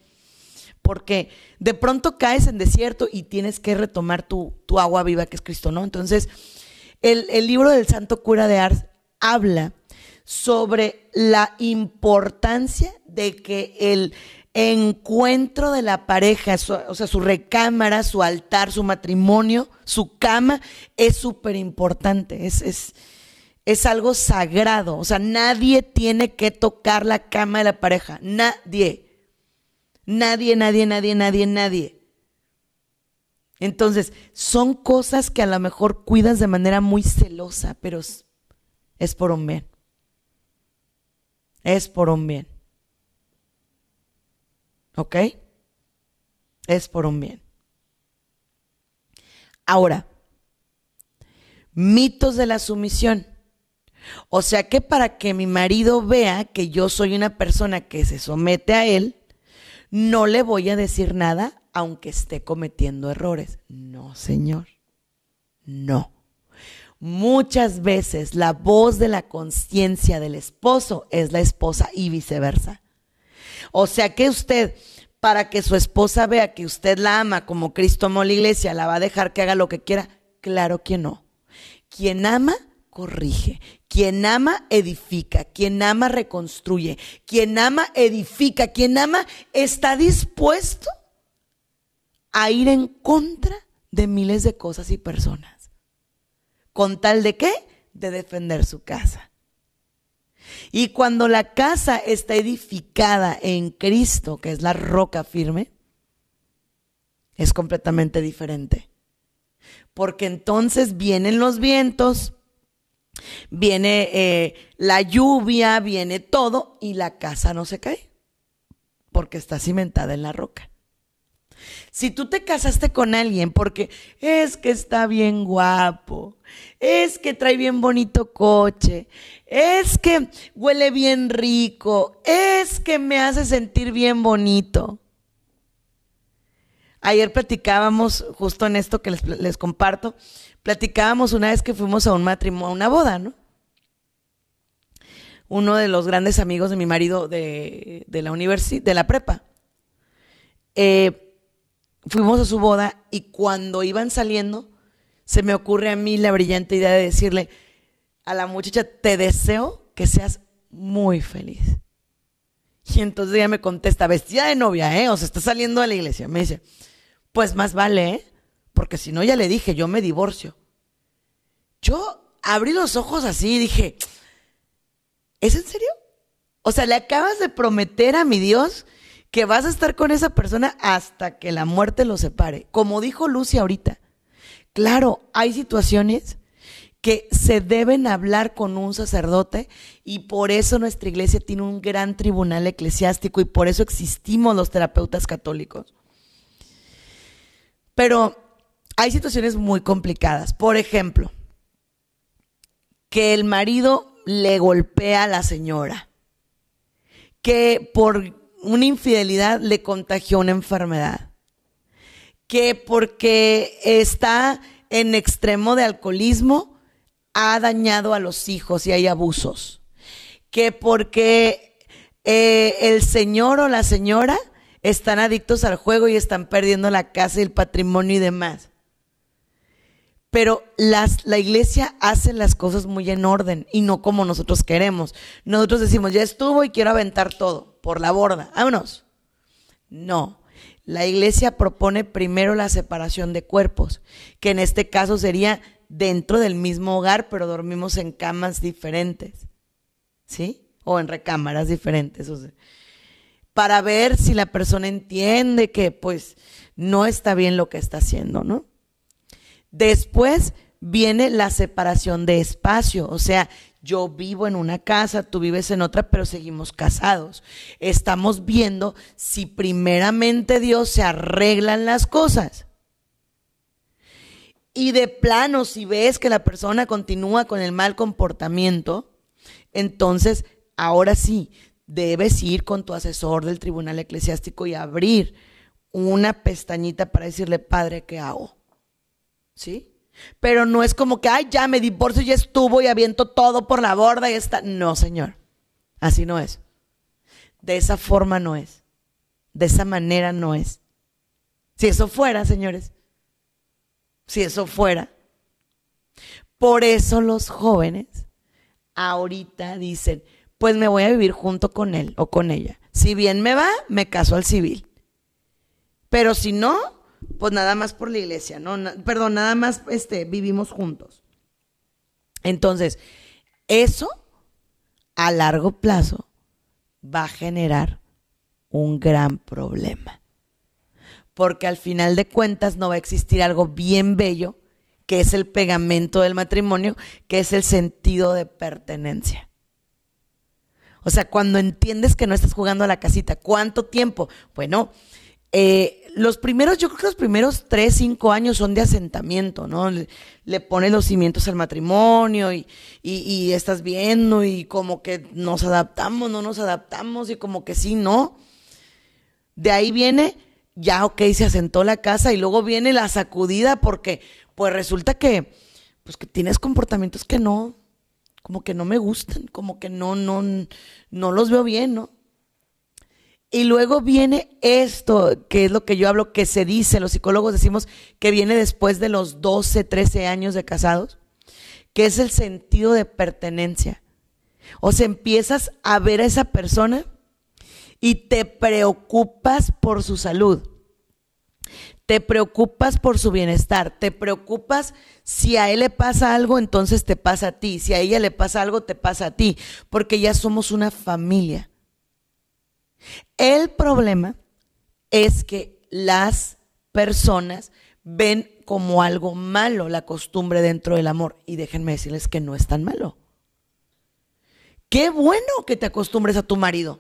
porque de pronto caes en desierto y tienes que retomar tu, agua viva que es Cristo, ¿no? Entonces, el, libro del Santo Cura de Ars habla sobre la importancia de que el encuentro de la pareja, o sea, su recámara, su altar, su matrimonio, su cama, es súper importante, es, es, es algo sagrado, o sea, nadie tiene que tocar la cama de la pareja, nadie. Nadie, nadie, nadie, nadie, nadie. Entonces, son cosas que a lo mejor cuidas de manera muy celosa, pero es por un bien. Es por un bien. ¿Ok? Es por un bien. Ahora, mitos de la sumisión. O sea que para que mi marido vea que yo soy una persona que se somete a él, no le voy a decir nada aunque esté cometiendo errores. No, señor. No. Muchas veces la voz de la conciencia del esposo es la esposa y viceversa. O sea que usted, para que su esposa vea que usted la ama como Cristo amó la iglesia, la va a dejar que haga lo que quiera. Claro que no. Quien ama, corrige. Quien ama, edifica. Quien ama, reconstruye. Quien ama, edifica. Quien ama, está dispuesto a ir en contra de miles de cosas y personas. ¿Con tal de qué? De defender su casa. Y cuando la casa está edificada en Cristo, que es la roca firme, es completamente diferente. Porque entonces vienen los vientos, Viene eh, la lluvia, viene todo y la casa no se cae porque está cimentada en la roca. Si tú te casaste con alguien porque es que está bien guapo, es que trae bien bonito coche, es que huele bien rico, es que me hace sentir bien bonito. Ayer platicábamos justo en esto que les, comparto Platicábamos una vez que fuimos a un matrimonio, a una boda, ¿no? Uno de los grandes amigos de mi marido de, la universidad, de la prepa. Eh, fuimos a su boda y cuando iban saliendo, se me ocurre a mí la brillante idea de decirle a la muchacha, te deseo que seas muy feliz. Y entonces ella me contesta, vestida de novia, ¿eh? O sea, está saliendo de la iglesia. Me dice, pues más vale, ¿eh? porque si no ya le dije, yo me divorcio. Yo abrí los ojos así y dije, ¿es en serio? O sea, le acabas de prometer a mi Dios que vas a estar con esa persona hasta que la muerte lo separe. Como dijo Lucy ahorita. Claro, hay situaciones que se deben hablar con un sacerdote y por eso nuestra iglesia tiene un gran tribunal eclesiástico y por eso existimos los terapeutas católicos. Pero hay situaciones muy complicadas. Por ejemplo, que el marido le golpea a la señora, que por una infidelidad le contagió una enfermedad, que porque está en extremo de alcoholismo ha dañado a los hijos y hay abusos, que porque eh, el señor o la señora están adictos al juego y están perdiendo la casa y el patrimonio y demás pero las, la iglesia hace las cosas muy en orden y no como nosotros queremos. Nosotros decimos, ya estuvo y quiero aventar todo por la borda, vámonos. No, la iglesia propone primero la separación de cuerpos, que en este caso sería dentro del mismo hogar, pero dormimos en camas diferentes, ¿sí? O en recámaras diferentes. Para ver si la persona entiende que pues no está bien lo que está haciendo, ¿no? Después viene la separación de espacio, o sea, yo vivo en una casa, tú vives en otra, pero seguimos casados. Estamos viendo si primeramente Dios se arreglan las cosas. Y de plano, si ves que la persona continúa con el mal comportamiento, entonces ahora sí, debes ir con tu asesor del tribunal eclesiástico y abrir una pestañita para decirle, padre, ¿qué hago? ¿Sí? Pero no es como que, ay, ya me divorcio, ya estuvo y aviento todo por la borda y está. No, señor. Así no es. De esa forma no es. De esa manera no es. Si eso fuera, señores. Si eso fuera. Por eso los jóvenes ahorita dicen, pues me voy a vivir junto con él o con ella. Si bien me va, me caso al civil. Pero si no, pues nada más por la iglesia, ¿no? perdón, nada más este, vivimos juntos. Entonces, eso a largo plazo va a generar un gran problema. Porque al final de cuentas no va a existir algo bien bello, que es el pegamento del matrimonio, que es el sentido de pertenencia. O sea, cuando entiendes que no estás jugando a la casita, ¿cuánto tiempo? Bueno, eh, los primeros, yo creo que los primeros tres, cinco años son de asentamiento, ¿no? Le, pones los cimientos al matrimonio y, y, estás viendo y como que nos adaptamos, no nos adaptamos y como que sí, no. De ahí viene, ya ok, se asentó la casa y luego viene la sacudida porque pues resulta que, pues que tienes comportamientos que no, como que no me gustan, como que no, no, no los veo bien, ¿no? Y luego viene esto, que es lo que yo hablo, que se dice, los psicólogos decimos que viene después de los 12, 13 años de casados, que es el sentido de pertenencia. O sea, empiezas a ver a esa persona y te preocupas por su salud. Te preocupas por su bienestar, te preocupas si a él le pasa algo, entonces te pasa a ti, si a ella le pasa algo, te pasa a ti, porque ya somos una familia. El problema es que las personas ven como algo malo la costumbre dentro del amor. Y déjenme decirles que no es tan malo. Qué bueno que te acostumbres a tu marido.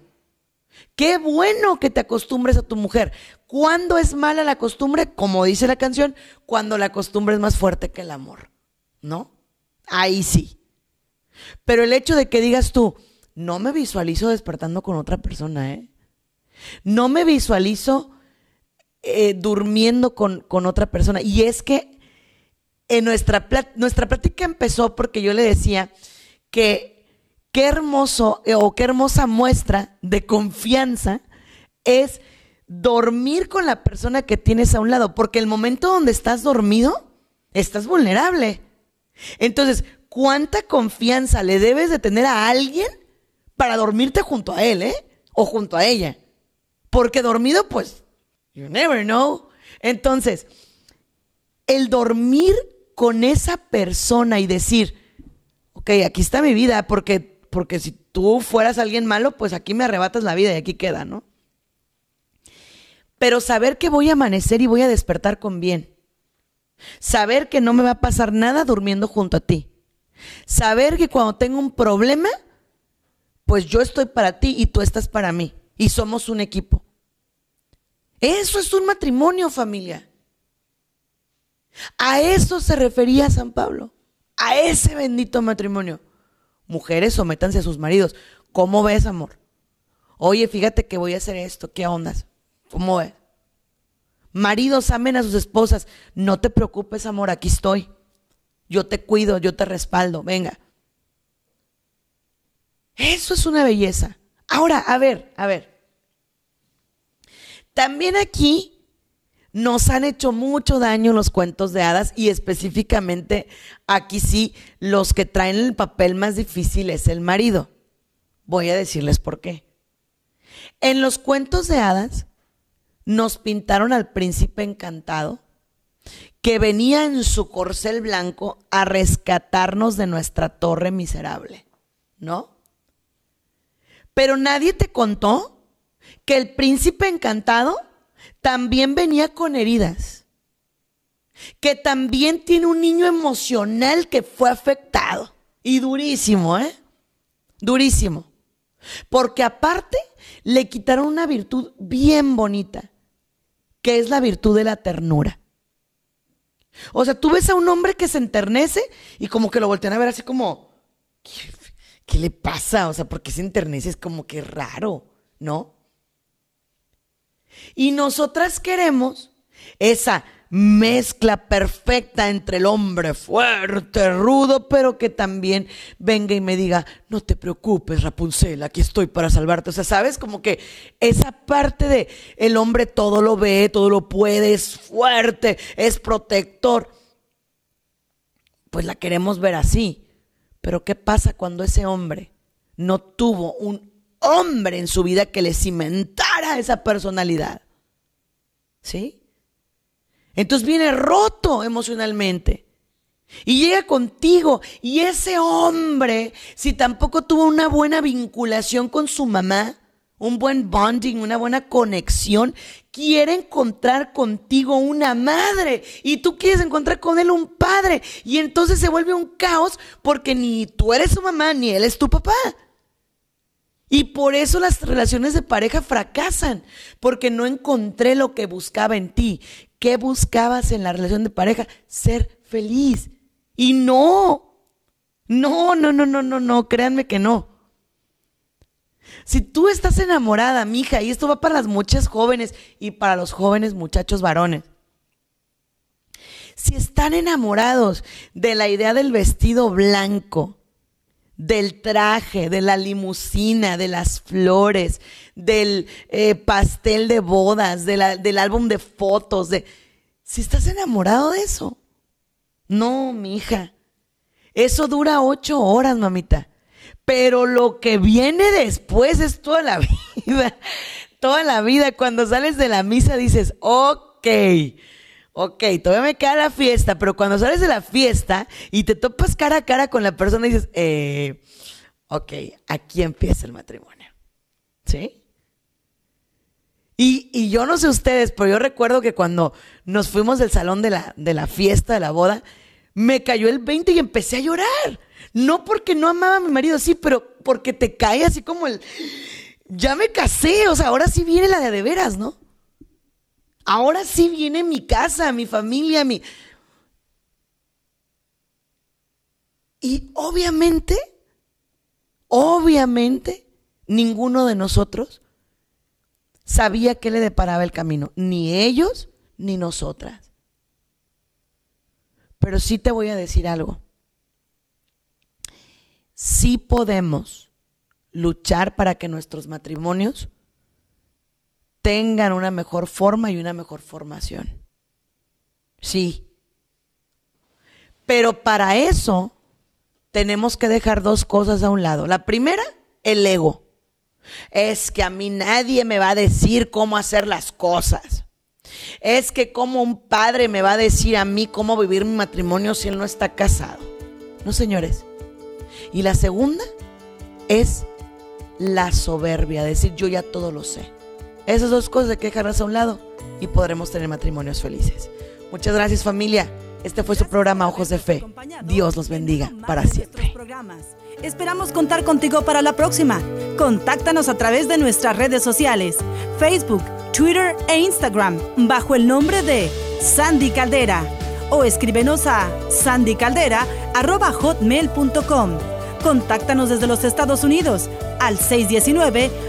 Qué bueno que te acostumbres a tu mujer. ¿Cuándo es mala la costumbre? Como dice la canción, cuando la costumbre es más fuerte que el amor. ¿No? Ahí sí. Pero el hecho de que digas tú, no me visualizo despertando con otra persona, ¿eh? No me visualizo eh, durmiendo con, otra persona. Y es que en nuestra, nuestra plática empezó porque yo le decía que qué hermoso eh, o qué hermosa muestra de confianza es dormir con la persona que tienes a un lado, porque el momento donde estás dormido, estás vulnerable. Entonces, ¿cuánta confianza le debes de tener a alguien para dormirte junto a él, eh? O junto a ella. Porque dormido, pues, you never know. Entonces, el dormir con esa persona y decir, ok, aquí está mi vida, porque, porque si tú fueras alguien malo, pues aquí me arrebatas la vida y aquí queda, ¿no? Pero saber que voy a amanecer y voy a despertar con bien. Saber que no me va a pasar nada durmiendo junto a ti. Saber que cuando tengo un problema, pues yo estoy para ti y tú estás para mí y somos un equipo. Eso es un matrimonio, familia. A eso se refería San Pablo, a ese bendito matrimonio. Mujeres, sométanse a sus maridos. ¿Cómo ves, amor? Oye, fíjate que voy a hacer esto. ¿Qué ondas? ¿Cómo ves? Maridos, amen a sus esposas. No te preocupes, amor, aquí estoy. Yo te cuido, yo te respaldo. Venga. Eso es una belleza. Ahora, a ver, a ver. También aquí nos han hecho mucho daño los cuentos de hadas y específicamente aquí sí, los que traen el papel más difícil es el marido. Voy a decirles por qué. En los cuentos de hadas nos pintaron al príncipe encantado que venía en su corcel blanco a rescatarnos de nuestra torre miserable, ¿no? Pero nadie te contó que el príncipe encantado también venía con heridas, que también tiene un niño emocional que fue afectado y durísimo, ¿eh? Durísimo. Porque aparte le quitaron una virtud bien bonita, que es la virtud de la ternura. O sea, tú ves a un hombre que se enternece y como que lo voltean a ver así como, ¿qué, le pasa? O sea, porque se enternece? Es como que raro, ¿no? Y nosotras queremos esa mezcla perfecta entre el hombre fuerte, rudo, pero que también venga y me diga, no te preocupes, Rapunzel, aquí estoy para salvarte. O sea, sabes, como que esa parte de el hombre todo lo ve, todo lo puede, es fuerte, es protector. Pues la queremos ver así. Pero ¿qué pasa cuando ese hombre no tuvo un hombre en su vida que le cimentara esa personalidad? ¿Sí? Entonces viene roto emocionalmente. Y llega contigo. Y ese hombre, si tampoco tuvo una buena vinculación con su mamá, un buen bonding, una buena conexión, quiere encontrar contigo una madre. Y tú quieres encontrar con él un padre. Y entonces se vuelve un caos porque ni tú eres su mamá, ni él es tu papá. Y por eso las relaciones de pareja fracasan, porque no encontré lo que buscaba en ti. ¿Qué buscabas en la relación de pareja? Ser feliz. Y no, no, no, no, no, no, no, créanme que no. Si tú estás enamorada, mija, y esto va para las muchas jóvenes y para los jóvenes muchachos varones. Si están enamorados de la idea del vestido blanco, del traje, de la limusina, de las flores, del eh, pastel de bodas, del álbum de fotos, de... Si estás enamorado de eso. No, mi hija. Eso dura ocho horas, mamita. Pero lo que viene después es toda la vida. toda la vida. Cuando sales de la misa dices, ok ok, todavía me queda la fiesta, pero cuando sales de la fiesta y te topas cara a cara con la persona y dices, eh, ok, aquí empieza el matrimonio. ¿Sí? Y, y, yo no sé ustedes, pero yo recuerdo que cuando nos fuimos del salón de la, de la fiesta, de la boda, me cayó el 20 y empecé a llorar. No porque no amaba a mi marido, sí, pero porque te cae así como el, ya me casé, o sea, ahora sí viene la de de veras, ¿no? Ahora sí viene mi casa, mi familia, mi... Y obviamente, obviamente, ninguno de nosotros sabía qué le deparaba el camino, ni ellos ni nosotras. Pero sí te voy a decir algo. Sí podemos luchar para que nuestros matrimonios tengan una mejor forma y una mejor formación. Sí. Pero para eso tenemos que dejar dos cosas a un lado. La primera, el ego. Es que a mí nadie me va a decir cómo hacer las cosas. Es que como un padre me va a decir a mí cómo vivir mi matrimonio si él no está casado. No, señores. Y la segunda es la soberbia, decir yo ya todo lo sé. Esas dos cosas hay que dejarlas a un lado y podremos tener matrimonios felices. Muchas gracias familia. Este fue su programa Ojos de Fe. Dios los bendiga para siempre. Esperamos contar contigo para la próxima. Contáctanos a través de nuestras redes sociales, Facebook, Twitter e Instagram, bajo el nombre de Sandy Caldera. O escríbenos a sandycaldera.hotmail.com. Contáctanos desde los Estados Unidos al 619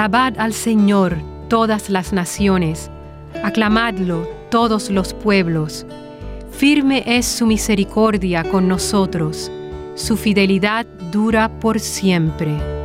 Alabad al Señor, todas las naciones, aclamadlo todos los pueblos. Firme es su misericordia con nosotros, su fidelidad dura por siempre.